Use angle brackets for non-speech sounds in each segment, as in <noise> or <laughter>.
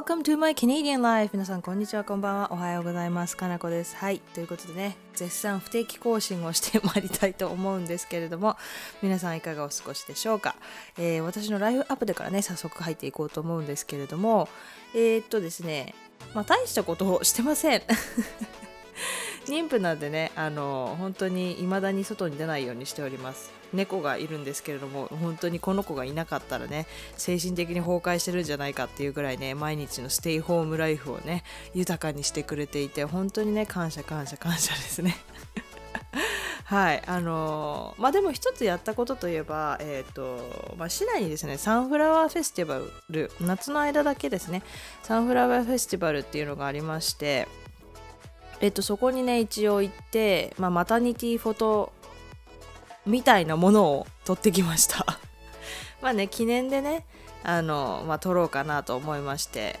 Welcome to my Canadian life! 皆さん、こんにちは、こんばんは。おはようございます。かなこです。はい。ということでね、絶賛不定期更新をしてまいりたいと思うんですけれども、皆さんいかがお過ごしでしょうか？えー、私のライフアップでからね、早速入っていこうと思うんですけれども、えー、っとですね、まあ、大したことをしてません。<laughs> 妊婦なんでねあの本当に未だに外に出ないようにしております猫がいるんですけれども本当にこの子がいなかったらね精神的に崩壊してるんじゃないかっていうぐらいね毎日のステイホームライフをね豊かにしてくれていて本当にね感謝感謝感謝 <laughs> ですね。<laughs> はいあのー、まあでも一つやったことといえば、えーとまあ、市内にですねサンフラワーフェスティバル夏の間だけですねサンフラワーフェスティバルっていうのがありましてえっと、そこにね一応行って、まあ、マタニティフォトみたいなものを撮ってきました。<laughs> まあね記念でねあの、まあ、撮ろうかなと思いまして。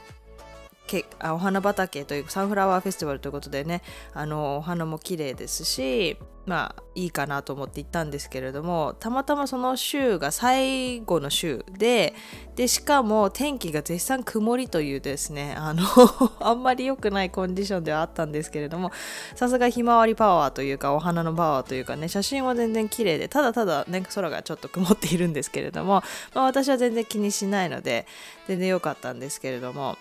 けあお花畑というサンフラワーフェスティバルということでねあのお花も綺麗ですしまあいいかなと思って行ったんですけれどもたまたまその週が最後の週ででしかも天気が絶賛曇りというですねあの <laughs> あんまり良くないコンディションではあったんですけれどもさすがひまわりパワーというかお花のパワーというかね写真は全然綺麗でただただね空がちょっと曇っているんですけれども、まあ、私は全然気にしないので全然良かったんですけれども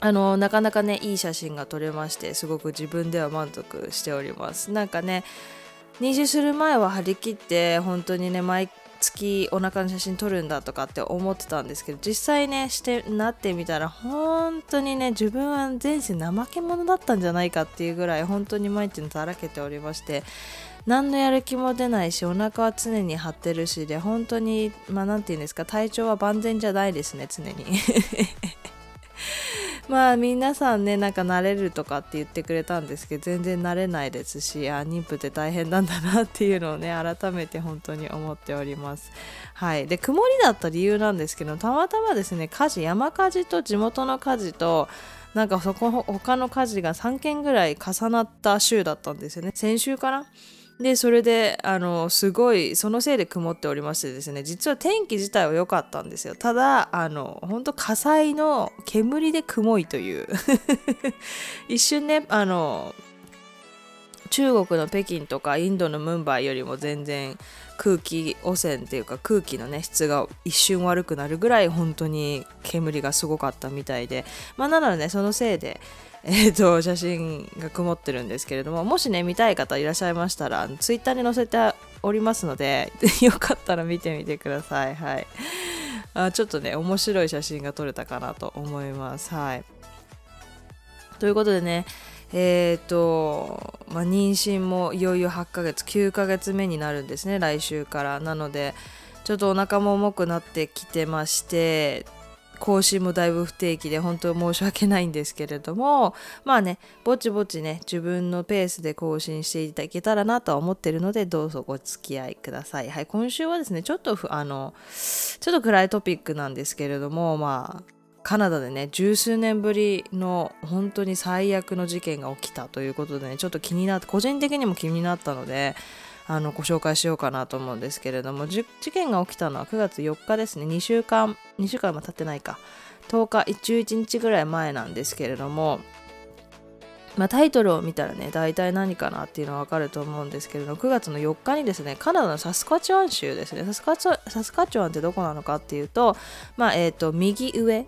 あのなかなかねいい写真が撮れましてすごく自分では満足しております。なんかね妊娠する前は張り切って本当にね毎月お腹の写真撮るんだとかって思ってたんですけど実際ねしてなってみたら本当にね自分は前世怠け者だったんじゃないかっていうぐらい本当に毎日だらけておりまして何のやる気も出ないしお腹は常に張ってるしで本当にまあ何て言うんですか体調は万全じゃないですね常に。<laughs> まあ皆さんねなんか慣れるとかって言ってくれたんですけど全然慣れないですしあ妊婦って大変なんだなっていうのをね改めて本当に思っております。はい。で曇りだった理由なんですけどたまたまですね火事山火事と地元の火事となんかそこ他の火事が3件ぐらい重なった週だったんですよね。先週かな？でそれであのすごいそのせいで曇っておりましてですね実は天気自体は良かったんですよ。ただあの本当火災の煙で曇いという。<laughs> 一瞬ねあの中国の北京とかインドのムンバイよりも全然空気汚染っていうか空気のね質が一瞬悪くなるぐらい本当に煙がすごかったみたいで。まあなのでねそのせいでえーと、写真が曇ってるんですけれどももしね見たい方いらっしゃいましたらツイッターに載せておりますので <laughs> よかったら見てみてください。はい。あちょっとね面白い写真が撮れたかなと思います。はい。ということでねえ、ー、と、まあ、妊娠もいよいよ8ヶ月9ヶ月目になるんですね来週から。なのでちょっとお腹も重くなってきてまして更新もだいぶ不定期で本当申し訳ないんですけれどもまあねぼちぼちね自分のペースで更新していただけたらなとは思ってるのでどうぞご付き合いください。はい今週はですねちょっとあのちょっと暗いトピックなんですけれどもまあカナダでね十数年ぶりの本当に最悪の事件が起きたということでねちょっと気になって個人的にも気になったのであのご紹介しようかなと思うんですけれども事件が起きたのは9月4日ですね。2週間2週間も経ってないか。10日11日ぐらい前なんですけれどもまあ、タイトルを見たらね大体何かなっていうのは分かると思うんですけれども9月の4日にですねカナダのサスカチワン州ですね。サスカチサスカチワンってどこなのかっていうとまあえっ、ー、と右上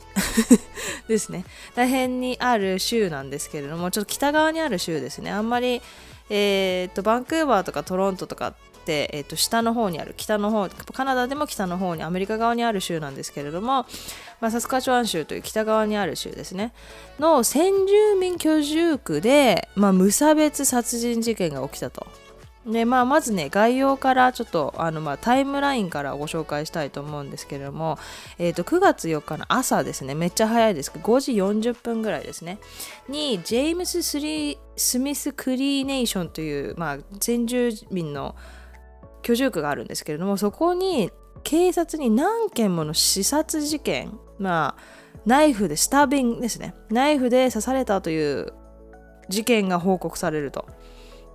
<laughs> ですね。大変にある州なんですけれどもちょっと北側にある州ですね。あんまりえーと、バンクーバーとかトロントとかって、えーと、下の方にある北の方カナダでも北の方にアメリカ側にある州なんですけれども、まあ、サスカチュワン州という北側にある州ですねの先住民居住区で、まあ、無差別殺人事件が起きたと。でまあ、まずね概要からちょっとあの、まあ、タイムラインからご紹介したいと思うんですけれども、えー、と9月4日の朝ですね。めっちゃ早いです。けど5時40分ぐらいですね。にジェームス・スリスミス・クリーネーションという、まあ、先住民の居住区があるんですけれどもそこに警察に何件もの刺殺事件まあナイフでスタビングですね。ナイフで刺されたという事件が報告されると。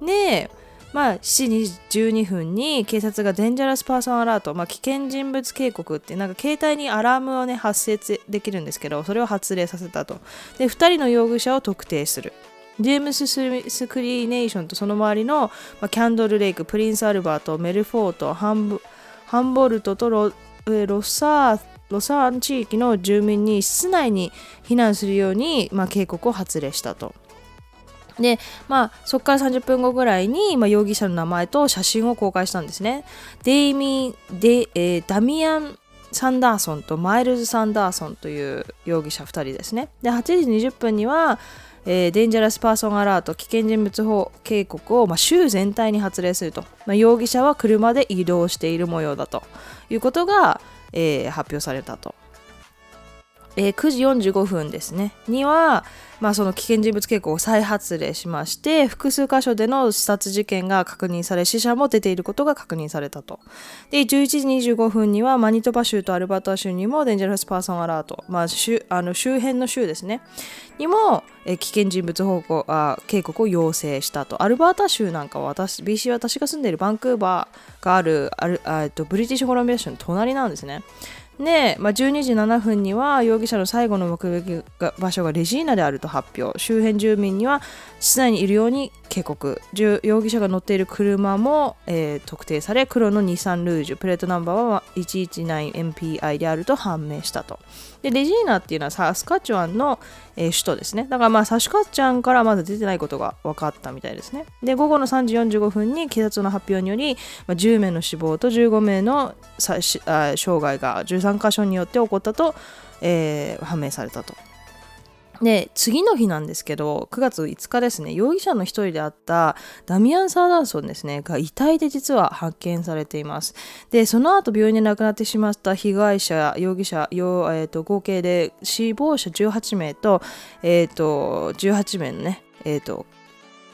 でまあ、7時12分に警察がデンジャラスパーソンアラート、まあ、危険人物警告ってなんか携帯にアラームをね発生できるんですけどそれを発令させたと。で2人の容疑者を特定する。ジェームス・スクリーネーションとその周りの、まあ、キャンドルレイクプリンス・アルバートメルフォートハンボルトとロロサーロサーン地域の住民に室内に避難するように、まあ、警告を発令したと。で、まあ、そこから30分後ぐらいに、まあ、容疑者の名前と写真を公開したんですね。デイミー、デえー、ダミアン・サンダーソンとマイルズ・サンダーソンという容疑者2人ですね。で、8時20分には、えー、 Dangerous Person Alert 危険人物法警告を、まあ、州全体に発令すると、まあ、容疑者は車で移動している模様だということが、えー、発表されたと。えー、9時45分ですね。には、まあ、その危険人物警告を再発令しまして複数箇所での刺殺事件が確認され死者も出ていることが確認されたと。で11時25分にはマニトバ州とアルバータ州にもデンジャラスパーソンアラート、まあ、あの周辺の州ですね。にも、え危険人物報告あ警告を要請したと。アルバータ州なんかは私 BC 私が住んでいるバンクーバーがあるあるあとブリティッシュコロンビア州の隣なんですね。で、まあ、12時7分には容疑者の最後の目撃場所がレジーナであると発表。周辺住民には室内にいるように警告。容疑者が乗っている車も、えー、特定され黒のニサンルージュプレートナンバーは 119MPI であると判明したと。でレジーナっていうのはサスカチュワンの、えー、首都ですね。だからまあサスカチュワンからまだ出てないことが分かったみたいですね。で午後の3時45分に警察の発表により、まあ、10名の死亡と15名の傷害が13箇所によって起こったと、えー、判明されたと。で次の日なんですけど9月5日ですね容疑者の一人であったダミアン・サーダーソンですねが遺体で実は発見されています。でその後病院で亡くなってしまった被害者容疑者、えーと、合計で死亡者18名と,、えーと、18名のね、えーと、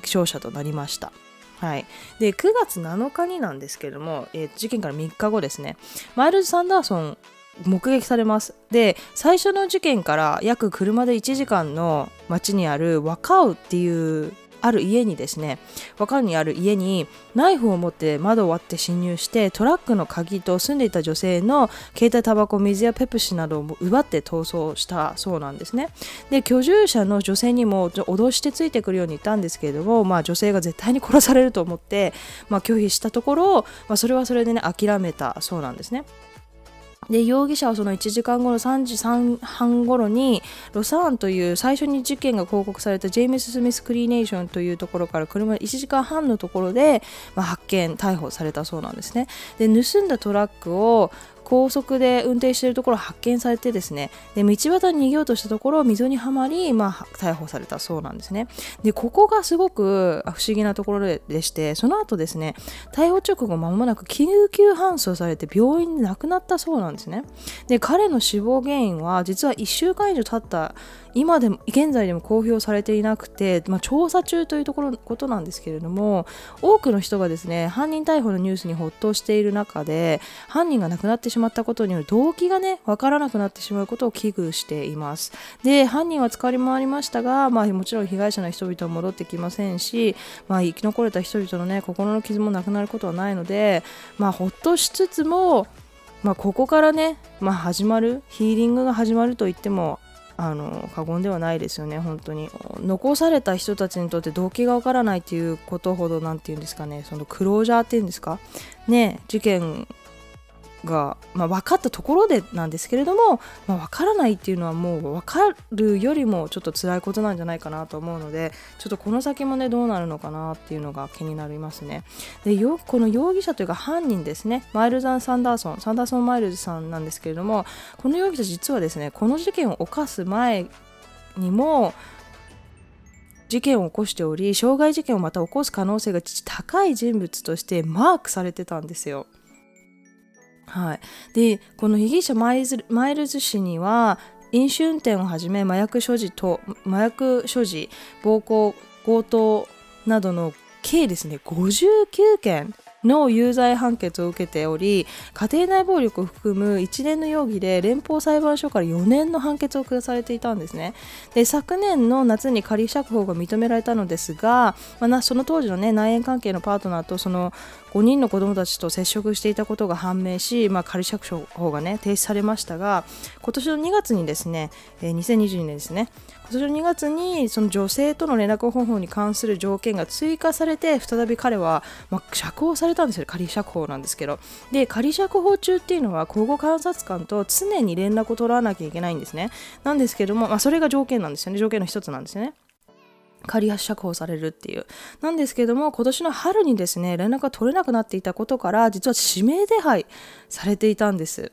傷者となりました。はい、で9月7日になんですけども、えー、事件から3日後ですねマイルズ・サンダーソン目撃されます。で最初の事件から約車で1時間の町にあるワカウっていうある家にですねワカウにある家にナイフを持って窓を割って侵入してトラックの鍵と住んでいた女性の携帯タバコ水やペプシなどを奪って逃走したそうなんですね。で居住者の女性にも脅してついてくるように言ったんですけれども、まあ、女性が絶対に殺されると思って、まあ、拒否したところ、まあ、それはそれでね諦めたそうなんですね。で容疑者はその1時間後の3時3半頃にロサーンという最初に事件が報告されたジェームス・スミス・クリーネーションというところから車で1時間半のところで、まあ、発見逮捕されたそうなんですね。で盗んだトラックを高速で運転しているところを発見されてですねで道端に逃げようとしたところ溝にはまり、まあ、逮捕されたそうなんですね。でここがすごく不思議なところでしてその後ですね逮捕直後間もなく救急搬送されて病院で亡くなったそうなんですね。で彼の死亡原因は実は1週間以上経った今でも現在でも公表されていなくて、まあ、調査中というところことなんですけれども多くの人がですね犯人逮捕のニュースにほっとしている中で犯人が亡くなってしまったことによる動機がね分からなくなってしまうことを危惧しています。で犯人は捕まりましたが、まあ、もちろん被害者の人々は戻ってきませんし、まあ、生き残れた人々のね心の傷もなくなることはないので、まあ、ほっとしつつもまあ、ここからね、まあ、始まるヒーリングが始まると言ってもあの過言ではないですよね本当に。残された人たちにとって動機がわからないっていうことほど何て言うんですかねそのクロージャーっていうんですか？ね事件が、まあ、分かったところでなんですけれども、まあ、分からないっていうのはもう分かるよりもちょっと辛いことなんじゃないかなと思うのでちょっとこの先もねどうなるのかなっていうのが気になりますね。でよこの容疑者というか犯人ですね。マイルザン・サンダーソン。サンダーソン・マイルズさんなんですけれどもこの容疑者実はですねこの事件を犯す前にも事件を起こしており傷害事件をまた起こす可能性が高い人物としてマークされてたんですよ。はい、でこの被疑者マイズマイルズ氏には飲酒運転をはじめ麻薬所持と麻薬所持暴行強盗などの計ですね。59件の有罪判決を受けており家庭内暴力を含む一連の容疑で連邦裁判所から4年の判決を下されていたんですね。で昨年の夏に仮釈放が認められたのですが、まあ、その当時の、ね、内縁関係のパートナーとその5人の子どもたちと接触していたことが判明し、まあ、仮釈放が、ね、停止されましたが今年の2月にですね、えー、2022年ですね今年の2月にその女性との連絡方法に関する条件が追加されて再び彼は、まあ、釈放されたんですよ。仮釈放なんですけど。で仮釈放中っていうのは交互監察官と常に連絡を取らなきゃいけないんですね。なんですけども、まあ、それが条件なんですよね。条件の一つなんですよね。仮釈放されるっていう。なんですけども、今年の春にですね、連絡が取れなくなっていたことから、実は指名手配されていたんです。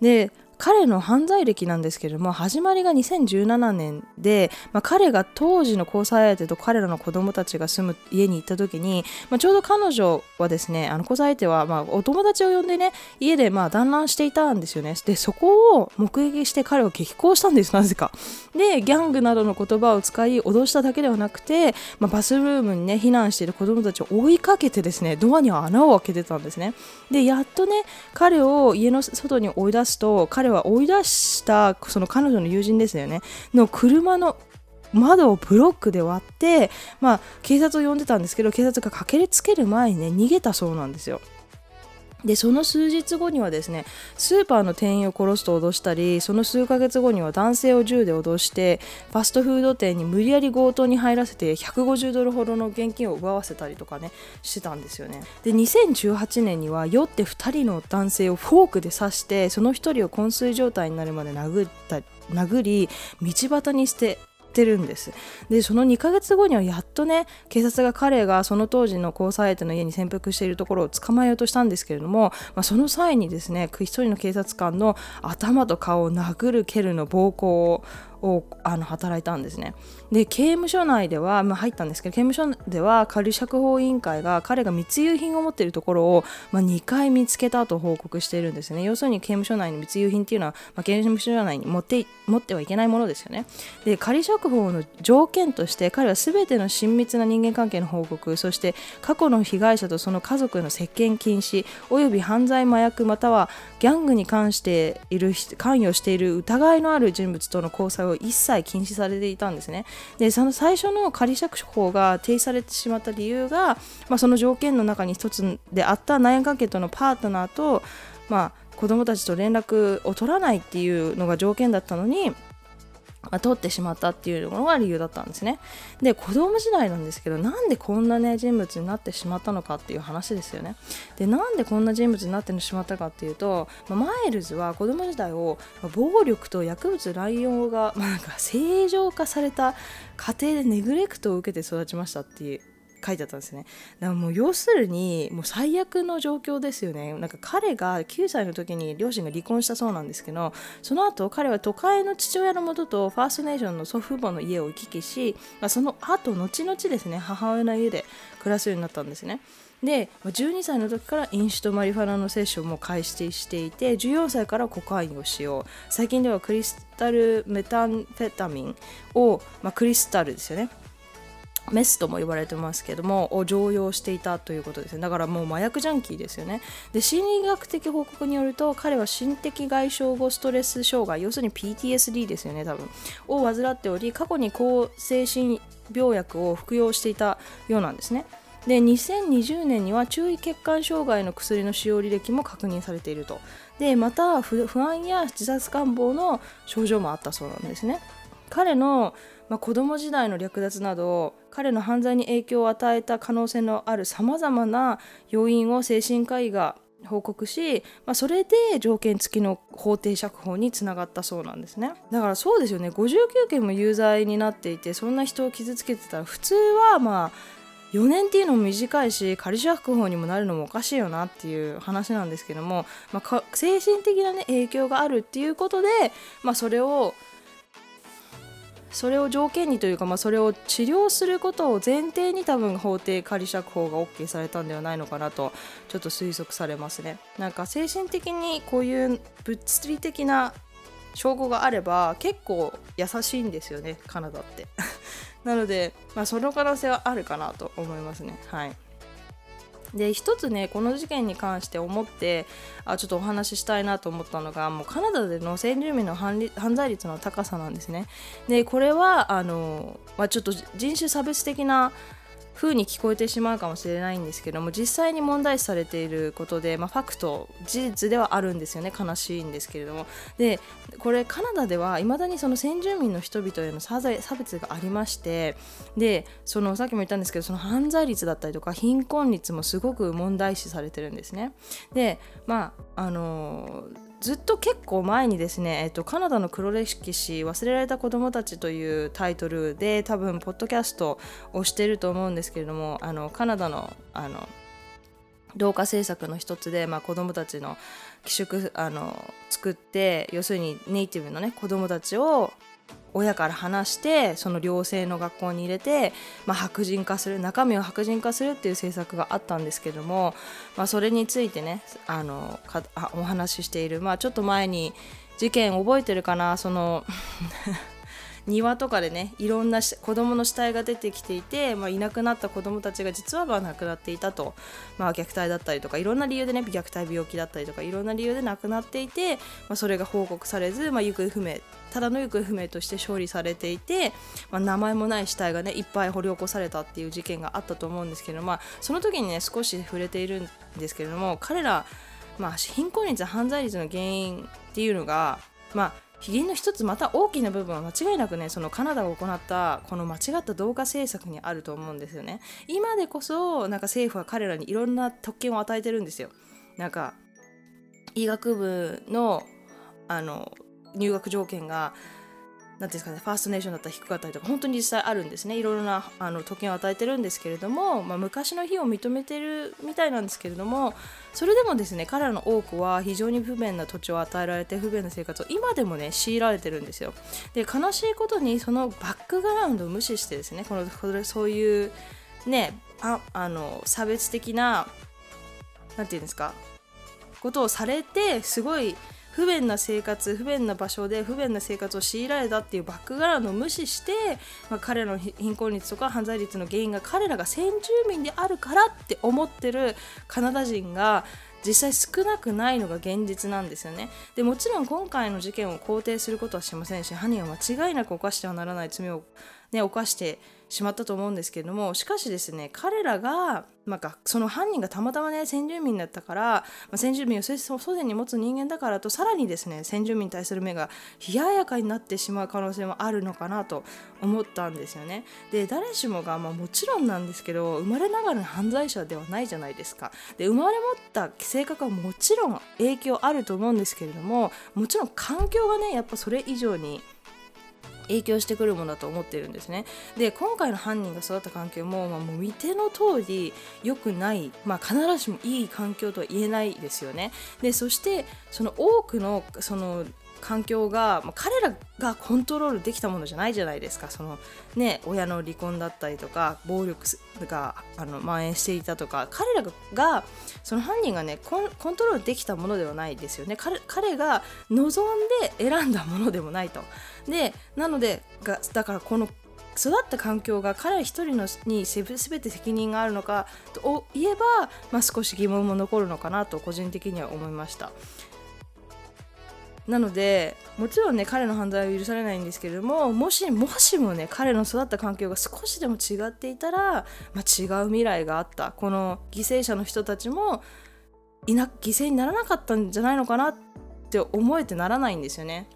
で、彼の犯罪歴なんですけれども始まりが2017年で、まあ、彼が当時の交際相手と彼らの子供たちが住む家に行った時に、まあ、ちょうど彼女はですねあの交際相手はまあお友達を呼んでね家でまあ団らんしていたんですよね。でそこを目撃して彼を激高したんですなぜか。でギャングなどの言葉を使い脅しただけではなくて、まあ、バスルームにね避難している子供たちを追いかけてですねドアには穴を開けてたんですね。でやっとね彼を家の外に追い出すと彼彼は追い出したその彼女の友人ですよねの車の窓をブロックで割って、まあ、警察を呼んでたんですけど警察が駆けつける前にね逃げたそうなんですよ。でその数日後にはですねスーパーの店員を殺すと脅したりその数ヶ月後には男性を銃で脅してファストフード店に無理やり強盗に入らせて150ドルほどの現金を奪わせたりとかねしてたんですよね。で2018年には酔って2人の男性をフォークで刺してその1人を昏睡状態になるまで殴った殴り道端に捨てってるんですでその2ヶ月後にはやっとね警察が彼がその当時の交際相手の家に潜伏しているところを捕まえようとしたんですけれども、まあ、その際にですね一人の警察官の頭と顔を殴る蹴るの暴行ををあの働いたんですね。で刑務所内では、まあ、入ったんですけど刑務所では仮釈放委員会が彼が密輸品を持っているところを、まあ、2回見つけたと報告しているんですね。要するに刑務所内に密輸品っていうのは、まあ、刑務所内に持って持ってはいけないものですよね。で仮釈放の条件として彼は全ての親密な人間関係の報告そして過去の被害者とその家族への接見禁止および犯罪麻薬またはギャングに関している関与している疑いのある人物との交際を一切禁止されていたんですね。でその最初の仮釈放が停止されてしまった理由が、まあ、その条件の中に一つであった内縁関係とのパートナーと、まあ、子供たちと連絡を取らないっていうのが条件だったのに、取ってしまったっていうのが理由だったんですね。で子供時代なんですけどなんでこんなね人物になってしまったのかっていう話ですよね。でなんでこんな人物になってしまったかっていうと、まあ、マイルズは子供時代を暴力と薬物乱用が、まあ、なんか正常化された家庭でネグレクトを受けて育ちましたっていう書いてあったんですね。だからもう要するにもう最悪の状況ですよね。なんか彼が9歳の時に両親が離婚したそうなんですけどその後彼は都会の父親のもととファーストネーションの祖父母の家を行き来し、まあ、その後後々ですね母親の家で暮らすようになったんですね。で12歳の時から飲酒とマリファナの摂取をも開始していて14歳からコカインを使用。最近ではクリスタルメタンフェタミンを、まあ、クリスタルですよね。メスとも呼ばれてますけどもを常用していたということですね。だからもう麻薬ジャンキーですよね。で心理学的報告によると彼は心的外傷後ストレス障害要するに PTSD ですよね多分。を患っており過去に抗精神病薬を服用していたようなんですね。で2020年には注意欠陥障害の薬の使用履歴も確認されていると。でまた不安や自殺願望の症状もあったそうなんですね。彼のまあ、子供時代の略奪など彼の犯罪に影響を与えた可能性のあるさまざまな要因を精神科医が報告し、まあ、それで条件付きの法定釈放につながったそうなんですね。だからそうですよね。59件も有罪になっていてそんな人を傷つけてたら普通はまあ4年っていうのも短いし仮釈放にもなるのもおかしいよなっていう話なんですけども、まあ、精神的な、ね、影響があるっていうことで、まあ、それをそれを条件にというか、まあ、それを治療することを前提に多分法定仮釈放が OK されたんではないのかなとちょっと推測されますね。なんか精神的にこういう物理的な証拠があれば結構優しいんですよねカナダって。<laughs> なので、まあ、その可能性はあるかなと思いますね。はい。で一つねこの事件に関して思ってあちょっとお話ししたいなと思ったのがもうカナダでの先住民の犯罪率の高さなんですね。でこれはあの、まあ、ちょっと人種差別的な風に聞こえてしまうかもしれないんですけども実際に問題視されていることで、まあ、ファクト事実ではあるんですよね。悲しいんですけれども。でこれカナダではいまだにその先住民の人々への差別がありましてでそのさっきも言ったんですけどその犯罪率だったりとか貧困率もすごく問題視されてるんですね。でまああのずっと結構前にですね、えっと、カナダの黒歴史忘れられた子どもたちというタイトルで多分ポッドキャストをしてると思うんですけれどもあのカナダのあの同化政策の一つで、まあ、子どもたちの寄宿あの作って要するにネイティブのね子どもたちを親から話してその寮生の学校に入れて、まあ、白人化する中身を白人化するっていう政策があったんですけども、まあ、それについてねあのかあお話ししている、まあ、ちょっと前に事件覚えてるかなその庭とかでねいろんな子供の死体が出てきていて、まあ、いなくなった子供たちが実はまあ亡くなっていたと、まあ、虐待だったりとかいろんな理由でね虐待病気だったりとかいろんな理由で亡くなっていて、まあ、それが報告されず、まあ、行方不明ただの行方不明として処理されていて、まあ、名前もない死体がねいっぱい掘り起こされたっていう事件があったと思うんですけど、まあ、その時にね少し触れているんですけれども彼ら、まあ、貧困率犯罪率の原因っていうのがまあ秘銀の一つまた大きな部分は間違いなくねそのカナダが行ったこの間違った同化政策にあると思うんですよね。今でこそなんか政府は彼らにいろんな特権を与えてるんですよ。なんか医学部のあの入学条件がなんですかね、ファーストネーションだったら低かったりとか本当に実際あるんですね。いろいろなあの特権を与えてるんですけれども、まあ、昔の日を認めてるみたいなんですけれどもそれでもですね彼らの多くは非常に不便な土地を与えられて不便な生活を今でもね強いられてるんですよ。で悲しいことにそのバックグラウンドを無視してですねこのそういうねああの差別的な何て言うんですかことをされてすごい不便な生活不便な場所で不便な生活を強いられたっていうバックグラウンドを無視して、まあ、彼らの貧困率とか犯罪率の原因が彼らが先住民であるからって思ってるカナダ人が実際少なくないのが現実なんですよね。でもちろん今回の事件を肯定することはしませんし犯人は間違いなく犯してはならない罪を、ね、犯してしまったと思うんですけれどもしかしですね彼らが、まあ、その犯人がたまたまね先住民だったから、まあ、先住民を祖先に持つ人間だからとさらにですね先住民に対する目が冷ややかになってしまう可能性もあるのかなと思ったんですよね。で誰しもが、まあ、もちろんなんですけど生まれながらの犯罪者ではないじゃないですか。で生まれ持った性格はもちろん影響あると思うんですけれどももちろん環境がねやっぱそれ以上に影響してくるものだと思ってるんですね。で今回の犯人が育った環境も、まあ、もう見ての通り良くない、まあ、必ずしもいい環境とは言えないですよね。でそしてその多くのその環境が、まあ、彼らがコントロールできたものじゃないじゃないですか。そのね親の離婚だったりとか暴力があの蔓延していたとか彼らがその犯人がねコンコントロールできたものではないですよね。彼彼が望んで選んだものでもないと。でなのでがだからこの育った環境が彼一人のに全て責任があるのかと言えば、まあ、少し疑問も残るのかなと個人的には思いました。なのでもちろんね彼の犯罪は許されないんですけれどももしもしもね彼の育った環境が少しでも違っていたら、まあ、違う未来があったこの犠牲者の人たちもいな犠牲にならなかったんじゃないのかなって思えてならないんですよね。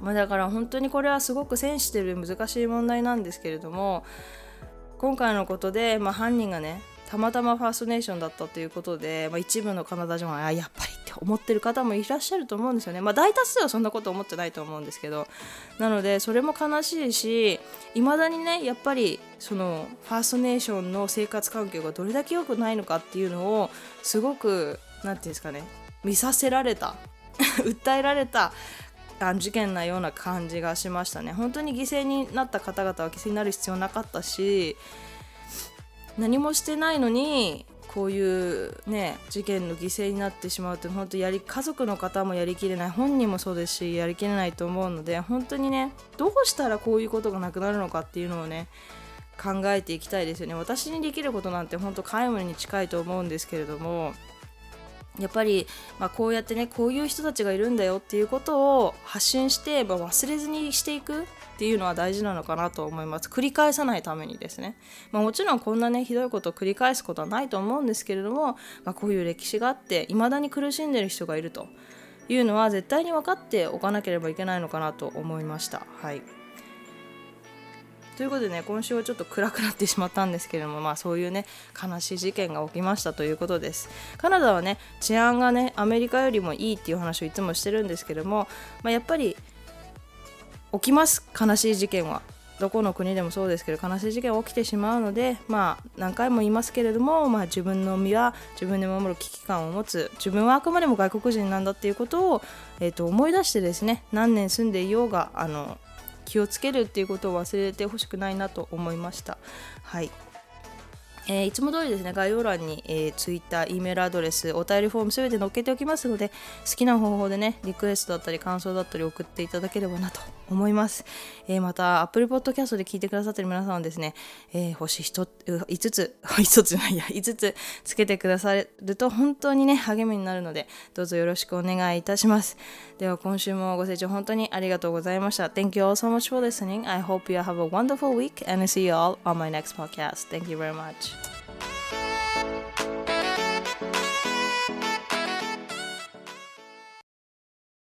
まあ、だから本当にこれはすごくセンシティブで難しい問題なんですけれども今回のことで、まあ、犯人がねたまたまファーストネーションだったということで、まあ、一部のカナダ人はやっぱりって思ってる方もいらっしゃると思うんですよね。まあ、大多数はそんなこと思ってないと思うんですけどなのでそれも悲しいしいまだにねやっぱりそのファーストネーションの生活環境がどれだけ良くないのかっていうのをすごく何て言うんですかね見させられた <laughs> 訴えられた事件なような感じがしましたね本当に犠牲になった方々は犠牲になる必要なかったし何もしてないのにこういうね事件の犠牲になってしまうと本当やり家族の方もやりきれない本人もそうですしやりきれないと思うので本当にねどうしたらこういうことがなくなるのかっていうのをね考えていきたいですよね。私にできることなんて本当皆無に近いと思うんですけれどもやっぱり、まあ、こうやってねこういう人たちがいるんだよっていうことを発信して、まあ、忘れずにしていく。っていうのは大事なのかなと思います。繰り返さないためにですね、まあ、もちろんこんなねひどいことを繰り返すことはないと思うんですけれども、まあ、こういう歴史があって未だに苦しんでる人がいると。いうのは絶対に分かっておかなければいけないのかなと思いました。はい。ということでね今週はちょっと暗くなってしまったんですけれどもまあそういうね悲しい事件が起きましたということです。カナダはね治安がねアメリカよりもいいっていう話をいつもしてるんですけども、まあ、やっぱり起きます。悲しい事件は。どこの国でもそうですけど悲しい事件は起きてしまうのでまあ何回も言いますけれども、まあ、自分の身は自分で守る危機感を持つ。自分はあくまでも外国人なんだっていうことを、えー、と思い出してですね何年住んでいようがあの気をつけるっていうことを忘れてほしくないなと思いました。はい。えー、いつも通りですね、概要欄に、えー、Twitter、E メールアドレス、お便りフォームすべて載っけておきますので、好きな方法でね、リクエストだったり感想だったり送っていただければなと思います。えー、また、Apple Podcast で聞いてくださってる皆さんはですね、えー、星 5, つ、5 <laughs> つじゃないや、5つつけてくださると本当にね、励みになるので、どうぞよろしくお願いいたします。では、今週もご清聴本当にありがとうございました。Thank you all so much for listening. I hope you have a wonderful week and I see you all on my next podcast. Thank you very much.